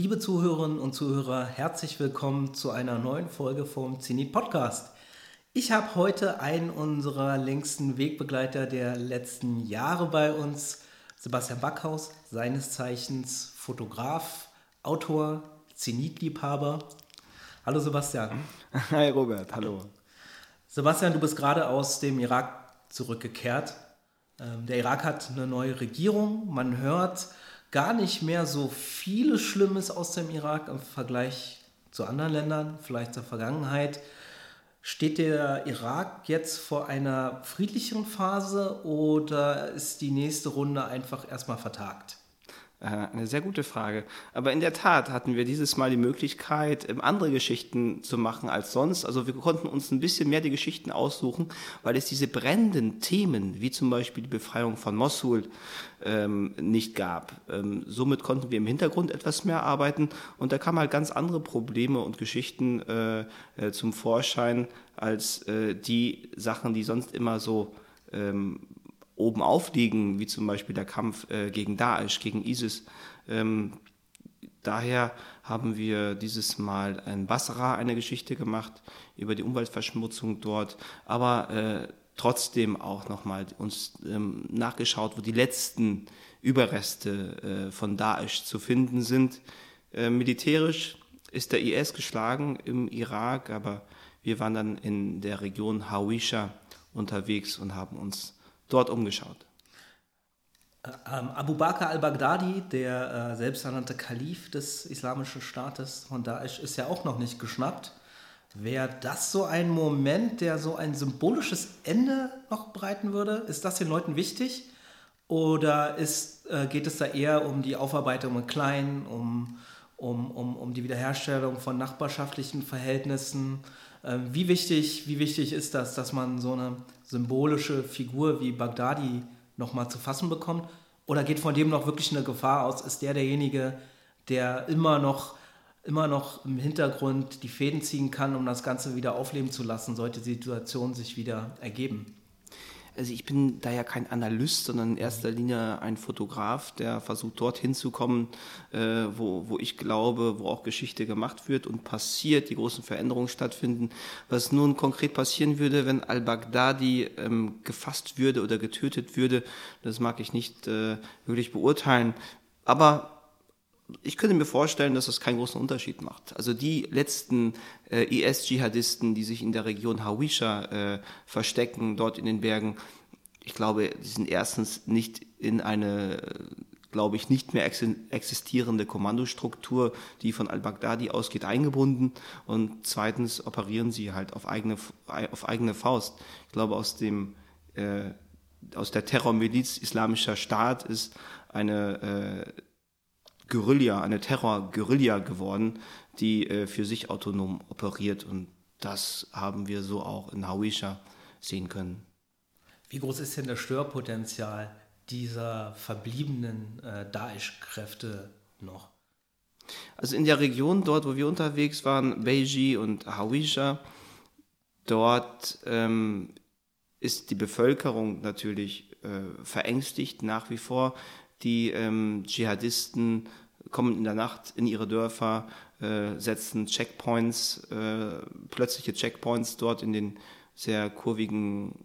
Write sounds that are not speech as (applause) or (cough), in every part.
Liebe Zuhörerinnen und Zuhörer, herzlich willkommen zu einer neuen Folge vom Zenit Podcast. Ich habe heute einen unserer längsten Wegbegleiter der letzten Jahre bei uns, Sebastian Backhaus, seines Zeichens Fotograf, Autor, Zenitliebhaber. Hallo Sebastian. (laughs) Hi Robert, hallo. Sebastian, du bist gerade aus dem Irak zurückgekehrt. Ähm, der Irak hat eine neue Regierung. Man hört gar nicht mehr so vieles Schlimmes aus dem Irak im Vergleich zu anderen Ländern, vielleicht zur Vergangenheit. Steht der Irak jetzt vor einer friedlicheren Phase oder ist die nächste Runde einfach erstmal vertagt? Äh, eine sehr gute Frage. Aber in der Tat hatten wir dieses Mal die Möglichkeit, ähm, andere Geschichten zu machen als sonst. Also wir konnten uns ein bisschen mehr die Geschichten aussuchen, weil es diese brennenden Themen, wie zum Beispiel die Befreiung von Mosul, ähm, nicht gab. Ähm, somit konnten wir im Hintergrund etwas mehr arbeiten und da kamen halt ganz andere Probleme und Geschichten äh, äh, zum Vorschein als die Sachen, die sonst immer so oben aufliegen, wie zum Beispiel der Kampf äh, gegen Daesh, gegen ISIS. Ähm, daher haben wir dieses Mal in Basra eine Geschichte gemacht über die Umweltverschmutzung dort, aber äh, trotzdem auch nochmal uns ähm, nachgeschaut, wo die letzten Überreste äh, von Daesh zu finden sind. Äh, militärisch ist der IS geschlagen im Irak, aber wir waren dann in der Region Hawisha unterwegs und haben uns dort umgeschaut. Äh, ähm, Abu Bakr al-Baghdadi, der äh, selbsternannte Kalif des islamischen Staates von Daesh, ist ja auch noch nicht geschnappt. Wäre das so ein Moment, der so ein symbolisches Ende noch bereiten würde? Ist das den Leuten wichtig? Oder ist, äh, geht es da eher um die Aufarbeitung im Kleinen, um, um, um, um die Wiederherstellung von nachbarschaftlichen Verhältnissen? Äh, wie, wichtig, wie wichtig ist das, dass man so eine symbolische Figur wie Bagdadi nochmal zu fassen bekommt? Oder geht von dem noch wirklich eine Gefahr aus? Ist der derjenige, der immer noch, immer noch im Hintergrund die Fäden ziehen kann, um das Ganze wieder aufleben zu lassen, sollte die Situation sich wieder ergeben? Also ich bin da ja kein Analyst, sondern in erster Linie ein Fotograf, der versucht dorthin zu kommen, äh, wo, wo ich glaube, wo auch Geschichte gemacht wird und passiert, die großen Veränderungen stattfinden. Was nun konkret passieren würde, wenn al-Baghdadi ähm, gefasst würde oder getötet würde, das mag ich nicht äh, wirklich beurteilen. Aber ich könnte mir vorstellen, dass das keinen großen Unterschied macht. Also die letzten äh, IS-Dschihadisten, die sich in der Region Hawisha äh, verstecken, dort in den Bergen, ich glaube, die sind erstens nicht in eine, glaube ich, nicht mehr existierende Kommandostruktur, die von al-Baghdadi ausgeht, eingebunden. Und zweitens operieren sie halt auf eigene, auf eigene Faust. Ich glaube, aus dem äh, aus der Terrormiliz Islamischer Staat ist eine äh, Guerilla, eine Terror-Guerilla geworden, die äh, für sich autonom operiert. Und das haben wir so auch in Hawisha sehen können. Wie groß ist denn das Störpotenzial dieser verbliebenen äh, Daesh-Kräfte noch? Also in der Region dort, wo wir unterwegs waren, Beiji und Hawisha, dort ähm, ist die Bevölkerung natürlich äh, verängstigt nach wie vor. Die ähm, Dschihadisten kommen in der Nacht in ihre Dörfer, äh, setzen Checkpoints, äh, plötzliche Checkpoints dort in den sehr kurvigen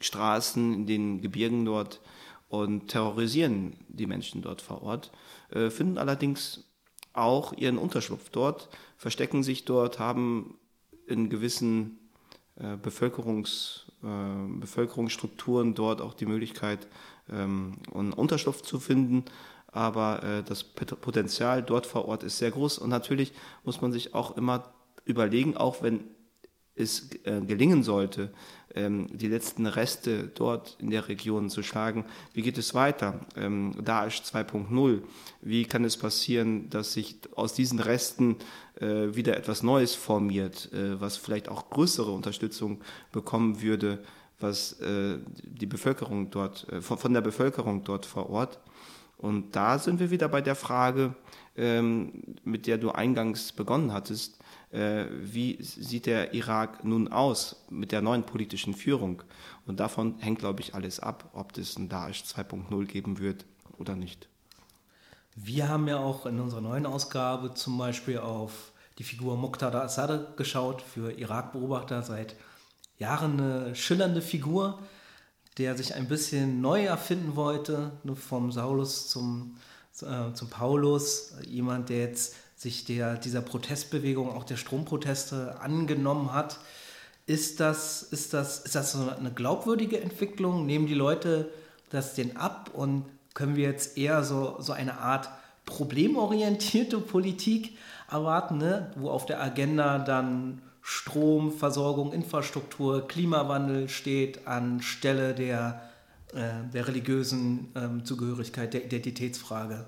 Straßen, in den Gebirgen dort und terrorisieren die Menschen dort vor Ort, äh, finden allerdings auch ihren Unterschlupf dort, verstecken sich dort, haben in gewissen äh, Bevölkerungs, äh, Bevölkerungsstrukturen dort auch die Möglichkeit, ähm, einen Unterschlupf zu finden. Aber äh, das Potenzial dort vor Ort ist sehr groß. Und natürlich muss man sich auch immer überlegen, auch wenn es äh, gelingen sollte, ähm, die letzten Reste dort in der Region zu schlagen, wie geht es weiter? Ähm, Daesh 2.0, wie kann es passieren, dass sich aus diesen Resten äh, wieder etwas Neues formiert, was vielleicht auch größere Unterstützung bekommen würde? Was äh, die Bevölkerung dort, äh, von, der Bevölkerung dort vor Ort. Und da sind wir wieder bei der Frage, ähm, mit der du eingangs begonnen hattest, äh, wie sieht der Irak nun aus mit der neuen politischen Führung? Und davon hängt, glaube ich, alles ab, ob es ein Daesh 2.0 geben wird oder nicht. Wir haben ja auch in unserer neuen Ausgabe zum Beispiel auf die Figur Muqtada Assad geschaut, für Irak-Beobachter seit Jahren eine schillernde Figur, der sich ein bisschen neu erfinden wollte, ne, vom Saulus zum, äh, zum Paulus, jemand, der jetzt sich der, dieser Protestbewegung, auch der Stromproteste angenommen hat. Ist das, ist, das, ist das so eine glaubwürdige Entwicklung? Nehmen die Leute das denn ab und können wir jetzt eher so, so eine Art problemorientierte Politik erwarten, ne? wo auf der Agenda dann Strom, Versorgung, Infrastruktur, Klimawandel steht anstelle der, äh, der religiösen ähm, Zugehörigkeit, der Identitätsfrage?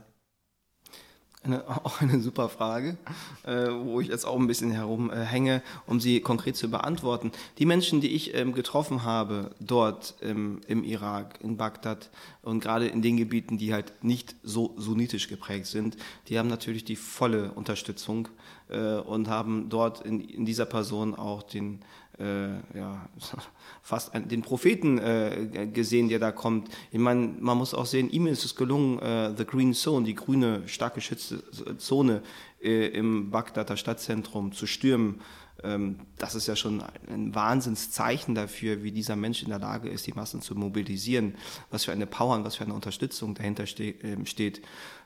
Eine, (laughs) auch eine super Frage, äh, wo ich jetzt auch ein bisschen herumhänge, äh, um sie konkret zu beantworten. Die Menschen, die ich ähm, getroffen habe dort ähm, im Irak, in Bagdad und gerade in den Gebieten, die halt nicht so sunnitisch geprägt sind, die haben natürlich die volle Unterstützung äh, und haben dort in, in dieser Person auch den äh, ja, (laughs) fast den Propheten äh, gesehen, der da kommt. Ich meine, man muss auch sehen, ihm ist es gelungen, äh, The Green Zone, die grüne, stark geschützte Zone äh, im Bagdader Stadtzentrum zu stürmen. Ähm, das ist ja schon ein Wahnsinnszeichen dafür, wie dieser Mensch in der Lage ist, die Massen zu mobilisieren, was für eine Power und was für eine Unterstützung dahinter ste äh, steht.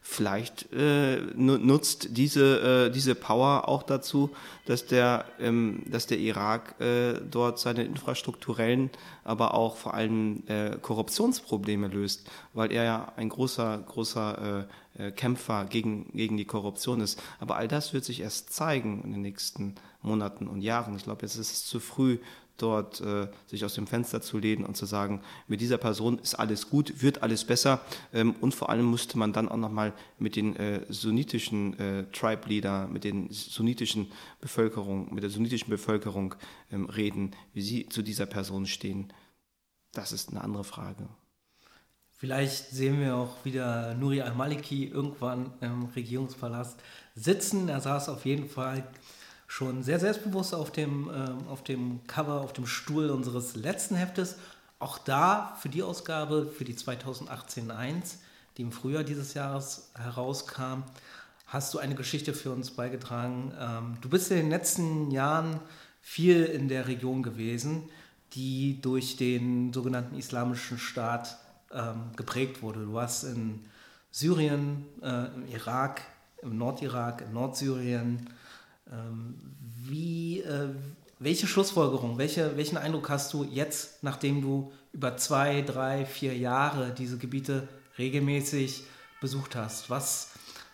Vielleicht äh, nutzt diese, äh, diese Power auch dazu, dass der, ähm, dass der Irak äh, dort seine infrastrukturellen, aber auch vor allem äh, Korruptionsprobleme löst, weil er ja ein großer, großer äh, äh, Kämpfer gegen, gegen die Korruption ist. Aber all das wird sich erst zeigen in den nächsten Monaten und Jahren. Ich glaube, jetzt ist es zu früh, dort äh, sich aus dem Fenster zu lehnen und zu sagen, mit dieser Person ist alles gut, wird alles besser. Ähm, und vor allem musste man dann auch nochmal mit den äh, sunnitischen äh, Tribe-Leader, mit den sunnitischen Bevölkerung, mit der sunnitischen Bevölkerung ähm, reden, wie sie zu dieser Person stehen. Das ist eine andere Frage. Vielleicht sehen wir auch wieder Nuri al-Maliki irgendwann im Regierungspalast sitzen. Er saß auf jeden Fall schon sehr selbstbewusst auf dem, äh, auf dem Cover, auf dem Stuhl unseres letzten Heftes. Auch da für die Ausgabe, für die 2018-1, die im Frühjahr dieses Jahres herauskam, hast du eine Geschichte für uns beigetragen. Ähm, du bist in den letzten Jahren viel in der Region gewesen, die durch den sogenannten Islamischen Staat ähm, geprägt wurde. Du warst in Syrien, äh, im Irak, im Nordirak, in Nordsyrien, wie, äh, welche Schlussfolgerung, welche, welchen Eindruck hast du jetzt, nachdem du über zwei, drei, vier Jahre diese Gebiete regelmäßig besucht hast? Was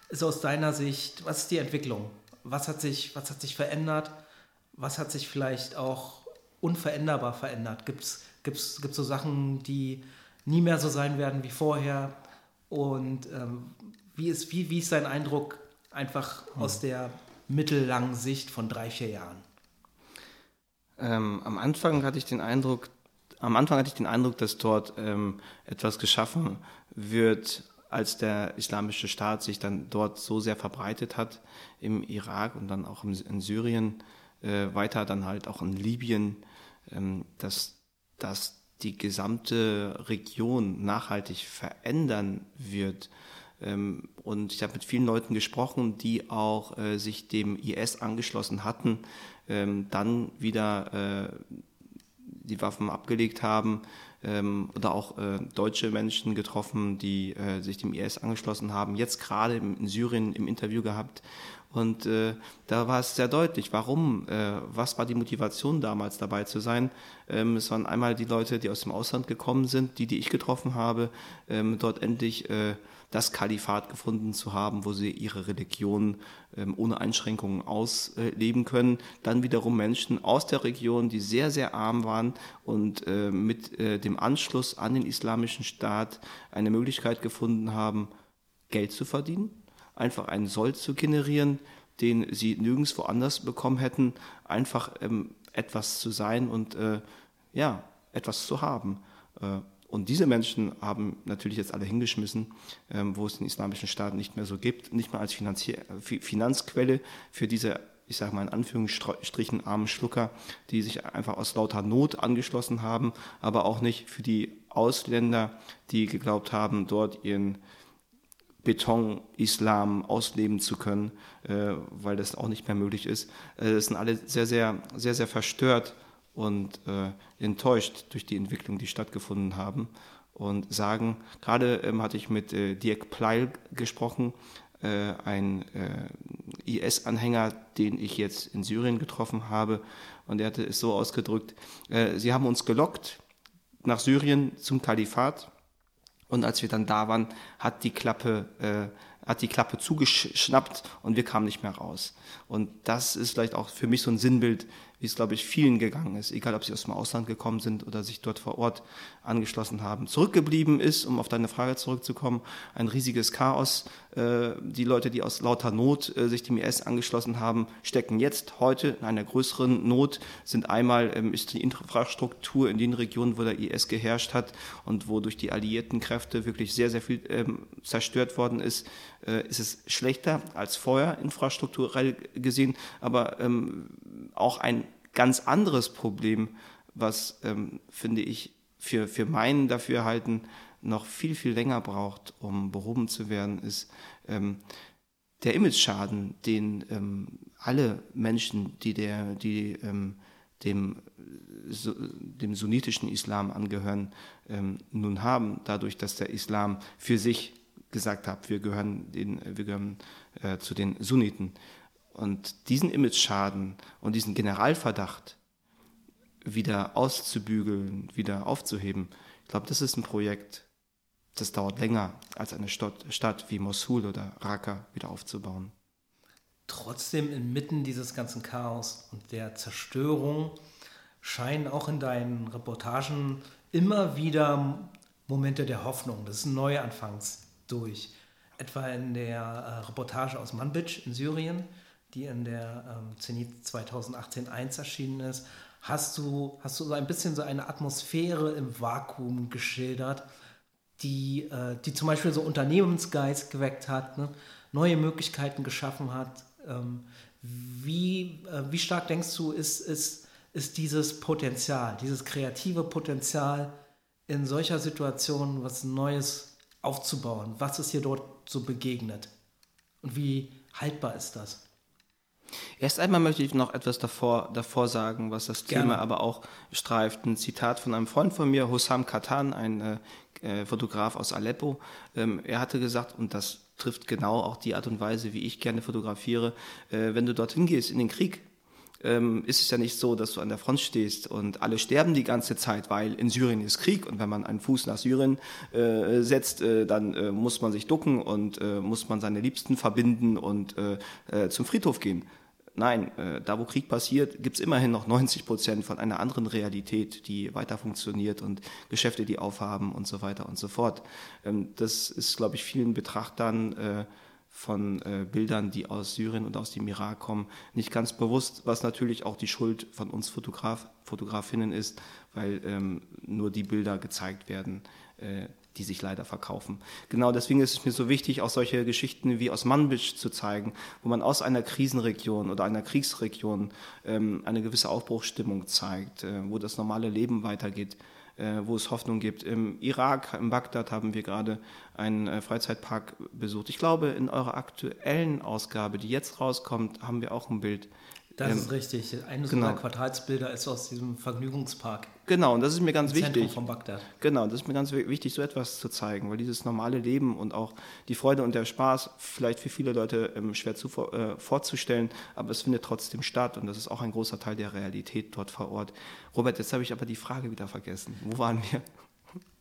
ist aus deiner Sicht, was ist die Entwicklung? Was hat sich, was hat sich verändert? Was hat sich vielleicht auch unveränderbar verändert? Gibt es gibt's, gibt's so Sachen, die nie mehr so sein werden wie vorher? Und ähm, wie, ist, wie, wie ist dein Eindruck einfach hm. aus der mittellangen Sicht von drei, vier Jahren? Ähm, am Anfang hatte ich den Eindruck, am Anfang hatte ich den Eindruck, dass dort ähm, etwas geschaffen wird, als der islamische Staat sich dann dort so sehr verbreitet hat im Irak und dann auch in Syrien, äh, weiter dann halt auch in Libyen, ähm, dass, dass die gesamte Region nachhaltig verändern wird und ich habe mit vielen Leuten gesprochen, die auch äh, sich dem IS angeschlossen hatten, ähm, dann wieder äh, die Waffen abgelegt haben ähm, oder auch äh, deutsche Menschen getroffen, die äh, sich dem IS angeschlossen haben. Jetzt gerade in Syrien im Interview gehabt und äh, da war es sehr deutlich, warum, äh, was war die Motivation damals dabei zu sein. Ähm, es waren einmal die Leute, die aus dem Ausland gekommen sind, die, die ich getroffen habe, ähm, dort endlich das Kalifat gefunden zu haben, wo sie ihre Religion ähm, ohne Einschränkungen ausleben können. Dann wiederum Menschen aus der Region, die sehr, sehr arm waren und äh, mit äh, dem Anschluss an den islamischen Staat eine Möglichkeit gefunden haben, Geld zu verdienen, einfach einen Soll zu generieren, den sie nirgendwo anders bekommen hätten, einfach ähm, etwas zu sein und äh, ja, etwas zu haben. Und diese Menschen haben natürlich jetzt alle hingeschmissen, ähm, wo es den islamischen Staat nicht mehr so gibt, nicht mehr als Finanzquelle für diese, ich sage mal in Anführungsstrichen, armen Schlucker, die sich einfach aus lauter Not angeschlossen haben, aber auch nicht für die Ausländer, die geglaubt haben, dort ihren Beton-Islam ausleben zu können, äh, weil das auch nicht mehr möglich ist. Äh, das sind alle sehr, sehr, sehr, sehr verstört und äh, enttäuscht durch die Entwicklung, die stattgefunden haben und sagen, gerade ähm, hatte ich mit äh, Dirk Pleil gesprochen, äh, ein äh, IS-Anhänger, den ich jetzt in Syrien getroffen habe, und er hatte es so ausgedrückt, äh, sie haben uns gelockt nach Syrien zum Kalifat, und als wir dann da waren, hat die Klappe, äh, hat die Klappe zugeschnappt und wir kamen nicht mehr raus. Und das ist vielleicht auch für mich so ein Sinnbild, wie es, glaube ich, vielen gegangen ist, egal ob sie aus dem Ausland gekommen sind oder sich dort vor Ort angeschlossen haben. Zurückgeblieben ist, um auf deine Frage zurückzukommen, ein riesiges Chaos. Äh, die Leute, die aus lauter Not äh, sich dem IS angeschlossen haben, stecken jetzt heute in einer größeren Not, sind einmal ähm, ist die Infrastruktur in den Regionen, wo der IS geherrscht hat und wo durch die alliierten Kräfte wirklich sehr, sehr viel ähm, zerstört worden ist, äh, ist es schlechter als vorher infrastrukturell gesehen, aber ähm, auch ein ganz anderes Problem, was, ähm, finde ich, für, für meinen Dafürhalten noch viel, viel länger braucht, um behoben zu werden, ist ähm, der Image-Schaden, den ähm, alle Menschen, die, der, die ähm, dem, so, dem sunnitischen Islam angehören, ähm, nun haben, dadurch, dass der Islam für sich gesagt hat, wir gehören, den, wir gehören äh, zu den Sunniten. Und diesen Image-Schaden und diesen Generalverdacht wieder auszubügeln, wieder aufzuheben, ich glaube, das ist ein Projekt, das dauert länger, als eine Stadt, Stadt wie Mosul oder Raqqa wieder aufzubauen. Trotzdem inmitten dieses ganzen Chaos und der Zerstörung scheinen auch in deinen Reportagen immer wieder Momente der Hoffnung, des Neuanfangs durch. Etwa in der äh, Reportage aus Manbij in Syrien, die in der ähm, Zenit 2018 1 erschienen ist, hast du, hast du so ein bisschen so eine Atmosphäre im Vakuum geschildert, die, äh, die zum Beispiel so Unternehmensgeist geweckt hat, ne? neue Möglichkeiten geschaffen hat. Ähm, wie, äh, wie stark denkst du, ist, ist, ist dieses Potenzial, dieses kreative Potenzial in solcher Situation was Neues aufzubauen? Was ist dir dort so begegnet? Und wie haltbar ist das? Erst einmal möchte ich noch etwas davor, davor sagen, was das Gerne. Thema aber auch streift. Ein Zitat von einem Freund von mir, Hussam Katan, ein äh, äh, Fotograf aus Aleppo. Ähm, er hatte gesagt, und das trifft genau auch die Art und Weise, wie ich gerne fotografiere, äh, wenn du dorthin gehst in den Krieg, ähm, ist es ja nicht so, dass du an der Front stehst und alle sterben die ganze Zeit, weil in Syrien ist Krieg und wenn man einen Fuß nach Syrien äh, setzt, äh, dann äh, muss man sich ducken und äh, muss man seine Liebsten verbinden und äh, zum Friedhof gehen. Nein, äh, da wo Krieg passiert, gibt es immerhin noch 90 Prozent von einer anderen Realität, die weiter funktioniert und Geschäfte, die aufhaben und so weiter und so fort. Ähm, das ist, glaube ich, vielen Betrachtern äh, von äh, Bildern, die aus Syrien und aus dem Irak kommen, nicht ganz bewusst, was natürlich auch die Schuld von uns Fotograf, Fotografinnen ist, weil ähm, nur die Bilder gezeigt werden, äh, die sich leider verkaufen. Genau deswegen ist es mir so wichtig, auch solche Geschichten wie aus Manbij zu zeigen, wo man aus einer Krisenregion oder einer Kriegsregion ähm, eine gewisse Aufbruchsstimmung zeigt, äh, wo das normale Leben weitergeht, äh, wo es Hoffnung gibt. Im Irak, in Bagdad haben wir gerade einen äh, Freizeitpark besucht. Ich glaube, in eurer aktuellen Ausgabe, die jetzt rauskommt, haben wir auch ein Bild das ähm, ist richtig. Eines genau. unserer Quartalsbilder ist aus diesem Vergnügungspark. Genau, und das ist mir ganz wichtig. Zentrum von Bagdad. Genau, das ist mir ganz wichtig, so etwas zu zeigen, weil dieses normale Leben und auch die Freude und der Spaß vielleicht für viele Leute ähm, schwer zu, äh, vorzustellen, aber es findet trotzdem statt und das ist auch ein großer Teil der Realität dort vor Ort. Robert, jetzt habe ich aber die Frage wieder vergessen. Wo waren wir?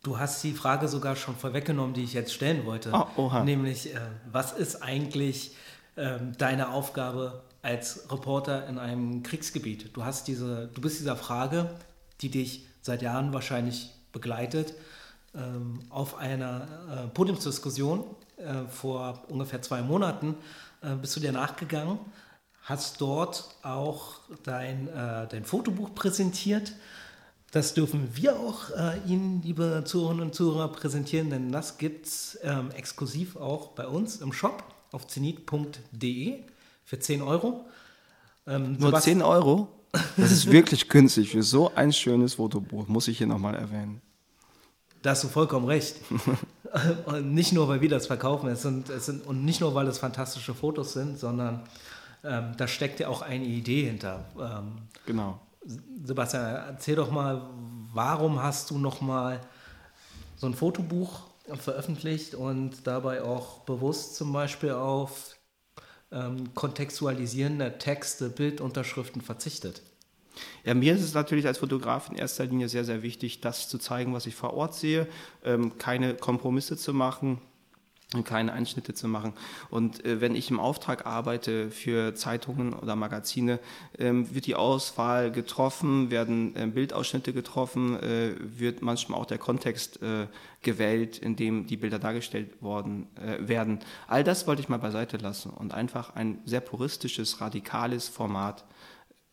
Du hast die Frage sogar schon vorweggenommen, die ich jetzt stellen wollte. Oh, oha. Nämlich, äh, was ist eigentlich äh, deine Aufgabe als Reporter in einem Kriegsgebiet. Du hast diese, du bist dieser Frage, die dich seit Jahren wahrscheinlich begleitet, ähm, auf einer äh, Podiumsdiskussion äh, vor ungefähr zwei Monaten äh, bist du dir nachgegangen, hast dort auch dein, äh, dein Fotobuch präsentiert. Das dürfen wir auch äh, Ihnen, liebe Zuhörerinnen und Zuhörer, präsentieren, denn das gibt es ähm, exklusiv auch bei uns im Shop auf zenit.de für 10 Euro. Ähm, Nur 10 Euro? Das ist (laughs) wirklich günstig für so ein schönes Fotobuch, muss ich hier nochmal erwähnen. Da hast du vollkommen recht. (laughs) Und nicht nur, weil wir das verkaufen, es sind, es sind, und nicht nur, weil es fantastische Fotos sind, sondern ähm, da steckt ja auch eine Idee hinter. Ähm, genau. Sebastian, erzähl doch mal, warum hast du noch mal so ein Fotobuch veröffentlicht und dabei auch bewusst zum Beispiel auf ähm, kontextualisierende Texte, Bildunterschriften verzichtet? Ja, mir ist es natürlich als Fotograf in erster Linie sehr, sehr wichtig, das zu zeigen, was ich vor Ort sehe, ähm, keine Kompromisse zu machen, und keine Einschnitte zu machen. Und äh, wenn ich im Auftrag arbeite für Zeitungen oder Magazine, ähm, wird die Auswahl getroffen, werden äh, Bildausschnitte getroffen, äh, wird manchmal auch der Kontext äh, gewählt, in dem die Bilder dargestellt worden äh, werden. All das wollte ich mal beiseite lassen und einfach ein sehr puristisches, radikales Format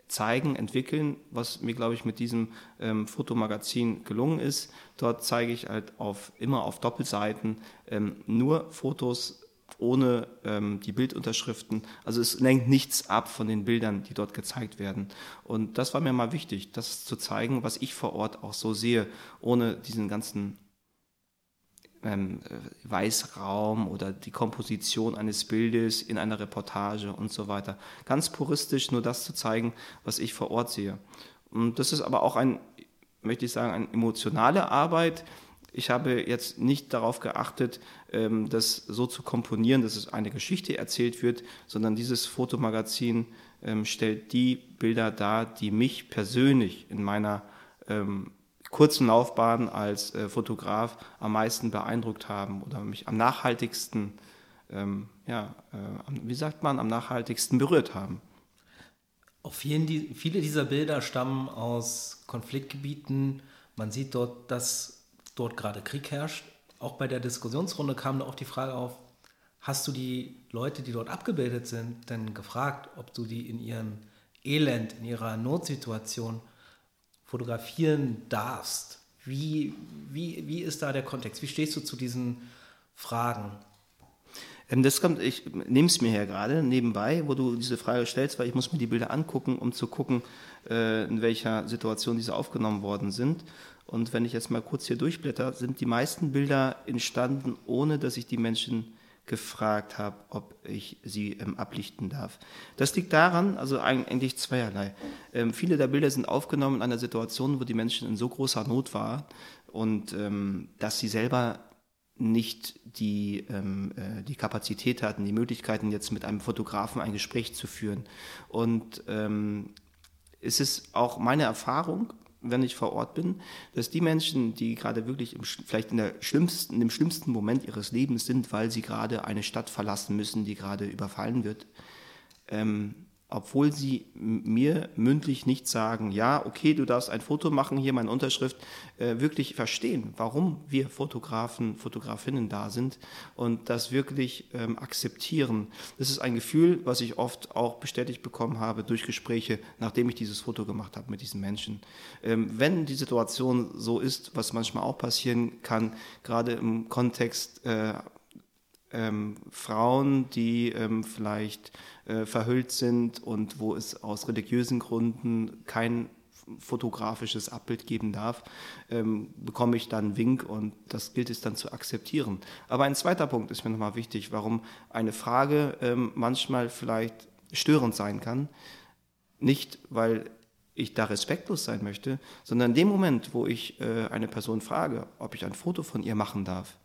zeigen, entwickeln, was mir, glaube ich, mit diesem ähm, Fotomagazin gelungen ist. Dort zeige ich halt auf, immer auf Doppelseiten ähm, nur Fotos ohne ähm, die Bildunterschriften. Also es lenkt nichts ab von den Bildern, die dort gezeigt werden. Und das war mir mal wichtig, das zu zeigen, was ich vor Ort auch so sehe, ohne diesen ganzen ähm, Weißraum oder die Komposition eines Bildes in einer Reportage und so weiter. Ganz puristisch nur das zu zeigen, was ich vor Ort sehe. Und das ist aber auch ein, möchte ich sagen, eine emotionale Arbeit. Ich habe jetzt nicht darauf geachtet, ähm, das so zu komponieren, dass es eine Geschichte erzählt wird, sondern dieses Fotomagazin ähm, stellt die Bilder dar, die mich persönlich in meiner ähm, kurzen Laufbahn als äh, Fotograf am meisten beeindruckt haben oder mich am nachhaltigsten, ähm, ja, äh, wie sagt man, am nachhaltigsten berührt haben. Auch vielen, die, viele dieser Bilder stammen aus Konfliktgebieten. Man sieht dort, dass dort gerade Krieg herrscht. Auch bei der Diskussionsrunde kam da auch die Frage auf, hast du die Leute, die dort abgebildet sind, denn gefragt, ob du die in ihrem Elend, in ihrer Notsituation fotografieren darfst. Wie, wie, wie ist da der Kontext? Wie stehst du zu diesen Fragen? Ähm, das kommt, ich nehme es mir her gerade nebenbei, wo du diese Frage stellst, weil ich muss mir die Bilder angucken, um zu gucken, äh, in welcher Situation diese aufgenommen worden sind. Und wenn ich jetzt mal kurz hier durchblätter, sind die meisten Bilder entstanden, ohne dass ich die Menschen gefragt habe, ob ich sie ähm, ablichten darf. Das liegt daran, also eigentlich zweierlei. Ähm, viele der Bilder sind aufgenommen in einer Situation, wo die Menschen in so großer Not waren und ähm, dass sie selber nicht die, ähm, äh, die Kapazität hatten, die Möglichkeiten, jetzt mit einem Fotografen ein Gespräch zu führen. Und ähm, es ist auch meine Erfahrung, wenn ich vor Ort bin, dass die Menschen, die gerade wirklich im, vielleicht in der schlimmsten, dem schlimmsten Moment ihres Lebens sind, weil sie gerade eine Stadt verlassen müssen, die gerade überfallen wird, ähm, obwohl sie mir mündlich nicht sagen, ja, okay, du darfst ein Foto machen, hier meine Unterschrift, äh, wirklich verstehen, warum wir Fotografen, Fotografinnen da sind und das wirklich ähm, akzeptieren. Das ist ein Gefühl, was ich oft auch bestätigt bekommen habe durch Gespräche, nachdem ich dieses Foto gemacht habe mit diesen Menschen. Ähm, wenn die Situation so ist, was manchmal auch passieren kann, gerade im Kontext äh, ähm, Frauen, die ähm, vielleicht äh, verhüllt sind und wo es aus religiösen Gründen kein fotografisches Abbild geben darf, ähm, bekomme ich dann Wink und das gilt es dann zu akzeptieren. Aber ein zweiter Punkt ist mir nochmal wichtig, warum eine Frage ähm, manchmal vielleicht störend sein kann. Nicht, weil ich da respektlos sein möchte, sondern in dem Moment, wo ich äh, eine Person frage, ob ich ein Foto von ihr machen darf,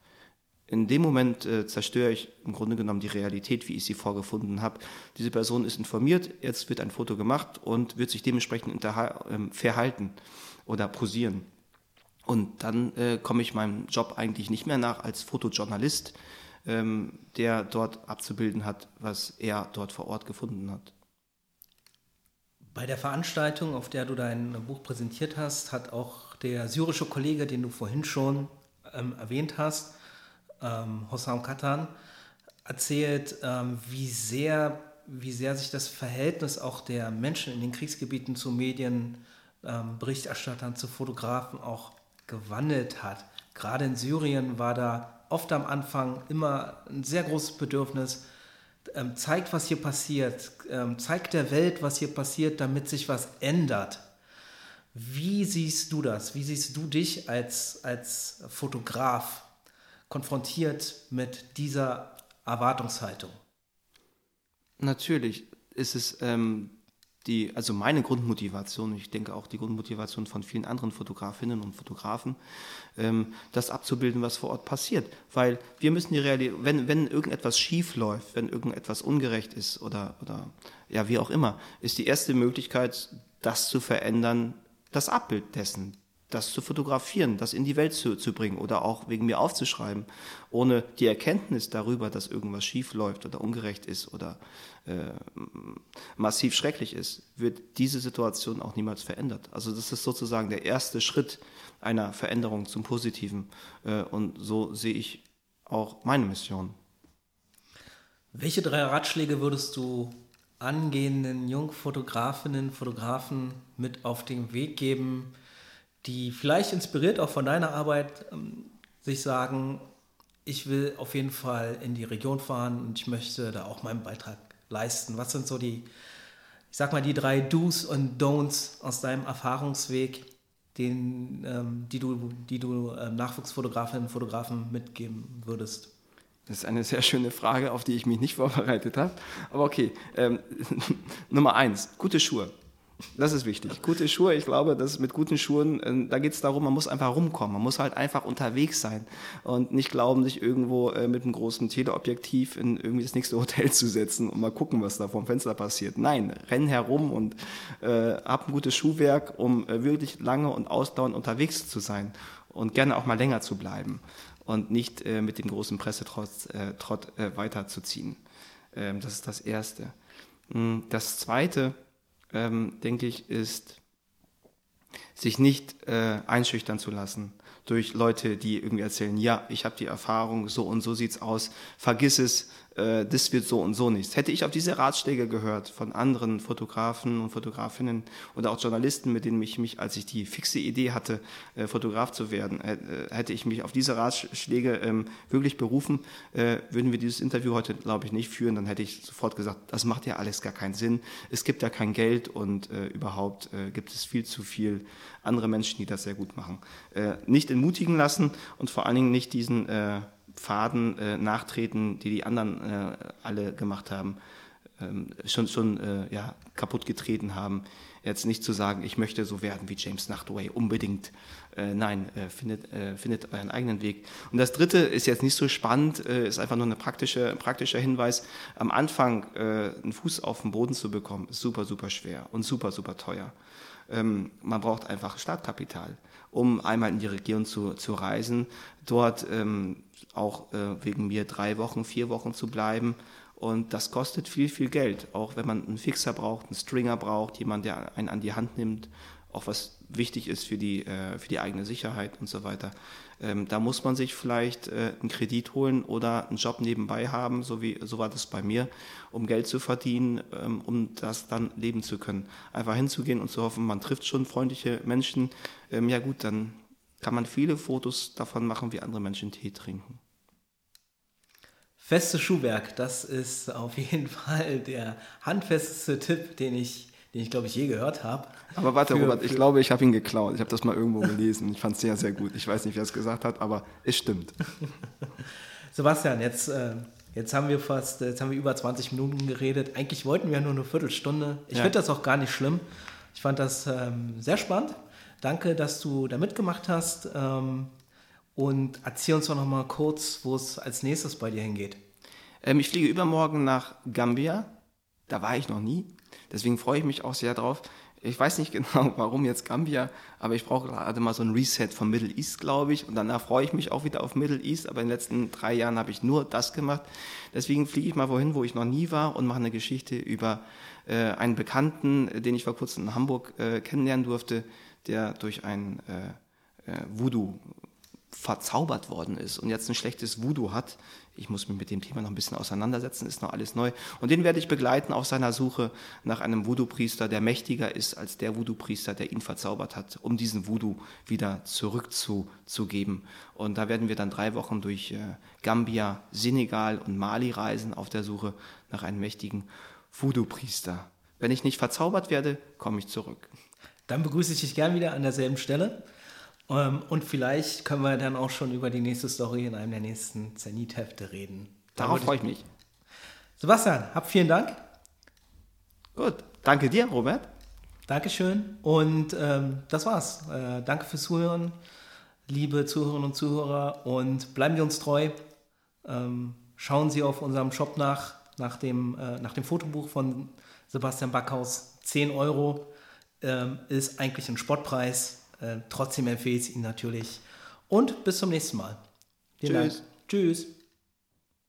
in dem Moment äh, zerstöre ich im Grunde genommen die Realität, wie ich sie vorgefunden habe. Diese Person ist informiert, jetzt wird ein Foto gemacht und wird sich dementsprechend ähm, verhalten oder posieren. Und dann äh, komme ich meinem Job eigentlich nicht mehr nach als Fotojournalist, ähm, der dort abzubilden hat, was er dort vor Ort gefunden hat. Bei der Veranstaltung, auf der du dein Buch präsentiert hast, hat auch der syrische Kollege, den du vorhin schon ähm, erwähnt hast, ähm, Hossam Katan, erzählt, ähm, wie, sehr, wie sehr sich das Verhältnis auch der Menschen in den Kriegsgebieten zu Medien, ähm, Berichterstattern, zu Fotografen auch gewandelt hat. Gerade in Syrien war da oft am Anfang immer ein sehr großes Bedürfnis, ähm, zeigt, was hier passiert, ähm, zeigt der Welt, was hier passiert, damit sich was ändert. Wie siehst du das? Wie siehst du dich als, als Fotograf konfrontiert mit dieser Erwartungshaltung? Natürlich ist es ähm, die, also meine Grundmotivation, ich denke auch die Grundmotivation von vielen anderen Fotografinnen und Fotografen, ähm, das abzubilden, was vor Ort passiert. Weil wir müssen die Realität, wenn, wenn irgendetwas schief läuft, wenn irgendetwas ungerecht ist oder, oder ja, wie auch immer, ist die erste Möglichkeit, das zu verändern, das Abbild dessen, das zu fotografieren, das in die Welt zu, zu bringen oder auch wegen mir aufzuschreiben, ohne die Erkenntnis darüber, dass irgendwas schief läuft oder ungerecht ist oder äh, massiv schrecklich ist, wird diese Situation auch niemals verändert. Also das ist sozusagen der erste Schritt einer Veränderung zum Positiven äh, und so sehe ich auch meine Mission. Welche drei Ratschläge würdest du angehenden Jungfotografinnen, Fotografen mit auf den Weg geben, die vielleicht inspiriert auch von deiner Arbeit ähm, sich sagen, ich will auf jeden Fall in die Region fahren und ich möchte da auch meinen Beitrag leisten. Was sind so die, ich sag mal, die drei Do's und Don'ts aus deinem Erfahrungsweg, den, ähm, die du, die du ähm, Nachwuchsfotografinnen und Fotografen mitgeben würdest? Das ist eine sehr schöne Frage, auf die ich mich nicht (laughs) vorbereitet habe. Aber okay, ähm, (laughs) Nummer eins, gute Schuhe. Das ist wichtig. Gute Schuhe, ich glaube, dass mit guten Schuhen, äh, da geht es darum, man muss einfach rumkommen. Man muss halt einfach unterwegs sein und nicht glauben, sich irgendwo äh, mit einem großen Teleobjektiv in irgendwie das nächste Hotel zu setzen und mal gucken, was da vom Fenster passiert. Nein, renn herum und äh, hab ein gutes Schuhwerk, um äh, wirklich lange und ausdauernd unterwegs zu sein und gerne auch mal länger zu bleiben und nicht äh, mit dem großen Pressetrott äh, Trott, weiterzuziehen. Ähm, das ist das Erste. Hm, das Zweite, ähm, denke ich, ist, sich nicht äh, einschüchtern zu lassen durch Leute, die irgendwie erzählen, ja, ich habe die Erfahrung, so und so sieht's aus, vergiss es, äh, das wird so und so nichts. Hätte ich auf diese Ratschläge gehört von anderen Fotografen und Fotografinnen oder auch Journalisten, mit denen ich mich, als ich die fixe Idee hatte, äh, Fotograf zu werden, äh, hätte ich mich auf diese Ratschläge ähm, wirklich berufen, äh, würden wir dieses Interview heute, glaube ich, nicht führen, dann hätte ich sofort gesagt, das macht ja alles gar keinen Sinn, es gibt ja kein Geld und äh, überhaupt äh, gibt es viel zu viel andere Menschen, die das sehr gut machen. nicht entmutigen lassen und vor allen Dingen nicht diesen Pfaden äh, nachtreten, die die anderen äh, alle gemacht haben, ähm, schon, schon äh, ja, kaputt getreten haben. Jetzt nicht zu sagen, ich möchte so werden wie James Nachtway, unbedingt. Äh, nein, äh, findet, äh, findet euren eigenen Weg. Und das Dritte ist jetzt nicht so spannend, ist einfach nur ein praktische, praktischer Hinweis. Am Anfang einen Fuß auf den Boden zu bekommen, ist super, super schwer und super, super teuer. Ähm, man braucht einfach Startkapital, um einmal in die Region zu, zu reisen, dort ähm, auch äh, wegen mir drei Wochen, vier Wochen zu bleiben. Und das kostet viel, viel Geld. Auch wenn man einen Fixer braucht, einen Stringer braucht, jemand, der einen an die Hand nimmt, auch was wichtig ist für die, äh, für die eigene Sicherheit und so weiter. Ähm, da muss man sich vielleicht äh, einen Kredit holen oder einen Job nebenbei haben, so, wie, so war das bei mir, um Geld zu verdienen, ähm, um das dann leben zu können. Einfach hinzugehen und zu hoffen, man trifft schon freundliche Menschen. Ähm, ja gut, dann kann man viele Fotos davon machen, wie andere Menschen Tee trinken. Festes Schuhwerk, das ist auf jeden (laughs) Fall der handfesteste Tipp, den ich, den ich glaube ich je gehört habe. Aber warte, für, Robert, ich glaube, ich habe ihn geklaut. Ich habe das mal irgendwo gelesen. Ich fand es sehr, sehr gut. Ich weiß nicht, wer es gesagt hat, aber es stimmt. (laughs) Sebastian, jetzt, äh, jetzt haben wir fast, jetzt haben wir über 20 Minuten geredet. Eigentlich wollten wir nur eine Viertelstunde. Ich ja. finde das auch gar nicht schlimm. Ich fand das ähm, sehr spannend. Danke, dass du da mitgemacht hast. Ähm, und erzähl uns doch noch mal kurz, wo es als nächstes bei dir hingeht. Ähm, ich fliege übermorgen nach Gambia. Da war ich noch nie. Deswegen freue ich mich auch sehr drauf. Ich weiß nicht (laughs) genau, warum jetzt Gambia, aber ich brauche gerade mal so ein Reset vom Middle East, glaube ich. Und danach freue ich mich auch wieder auf Middle East. Aber in den letzten drei Jahren habe ich nur das gemacht. Deswegen fliege ich mal wohin, wo ich noch nie war und mache eine Geschichte über äh, einen Bekannten, den ich vor kurzem in Hamburg äh, kennenlernen durfte, der durch ein äh, äh, Voodoo verzaubert worden ist und jetzt ein schlechtes Voodoo hat. Ich muss mich mit dem Thema noch ein bisschen auseinandersetzen, ist noch alles neu. Und den werde ich begleiten auf seiner Suche nach einem Voodoo-Priester, der mächtiger ist als der Voodoo-Priester, der ihn verzaubert hat, um diesen Voodoo wieder zurückzugeben. Und da werden wir dann drei Wochen durch äh, Gambia, Senegal und Mali reisen auf der Suche nach einem mächtigen Voodoo-Priester. Wenn ich nicht verzaubert werde, komme ich zurück. Dann begrüße ich dich gern wieder an derselben Stelle. Ähm, und vielleicht können wir dann auch schon über die nächste Story in einem der nächsten Zenit-Hefte reden. Darauf freue ich mich. Sebastian, hab vielen Dank. Gut, danke dir, Robert. Dankeschön. Und ähm, das war's. Äh, danke fürs Zuhören, liebe Zuhörerinnen und Zuhörer. Und bleiben Sie uns treu. Ähm, schauen Sie auf unserem Shop nach, nach dem, äh, nach dem Fotobuch von Sebastian Backhaus. 10 Euro ähm, ist eigentlich ein Spottpreis. Äh, trotzdem empfehle ich es Ihnen natürlich. Und bis zum nächsten Mal. Vielen Tschüss. Dank. Tschüss.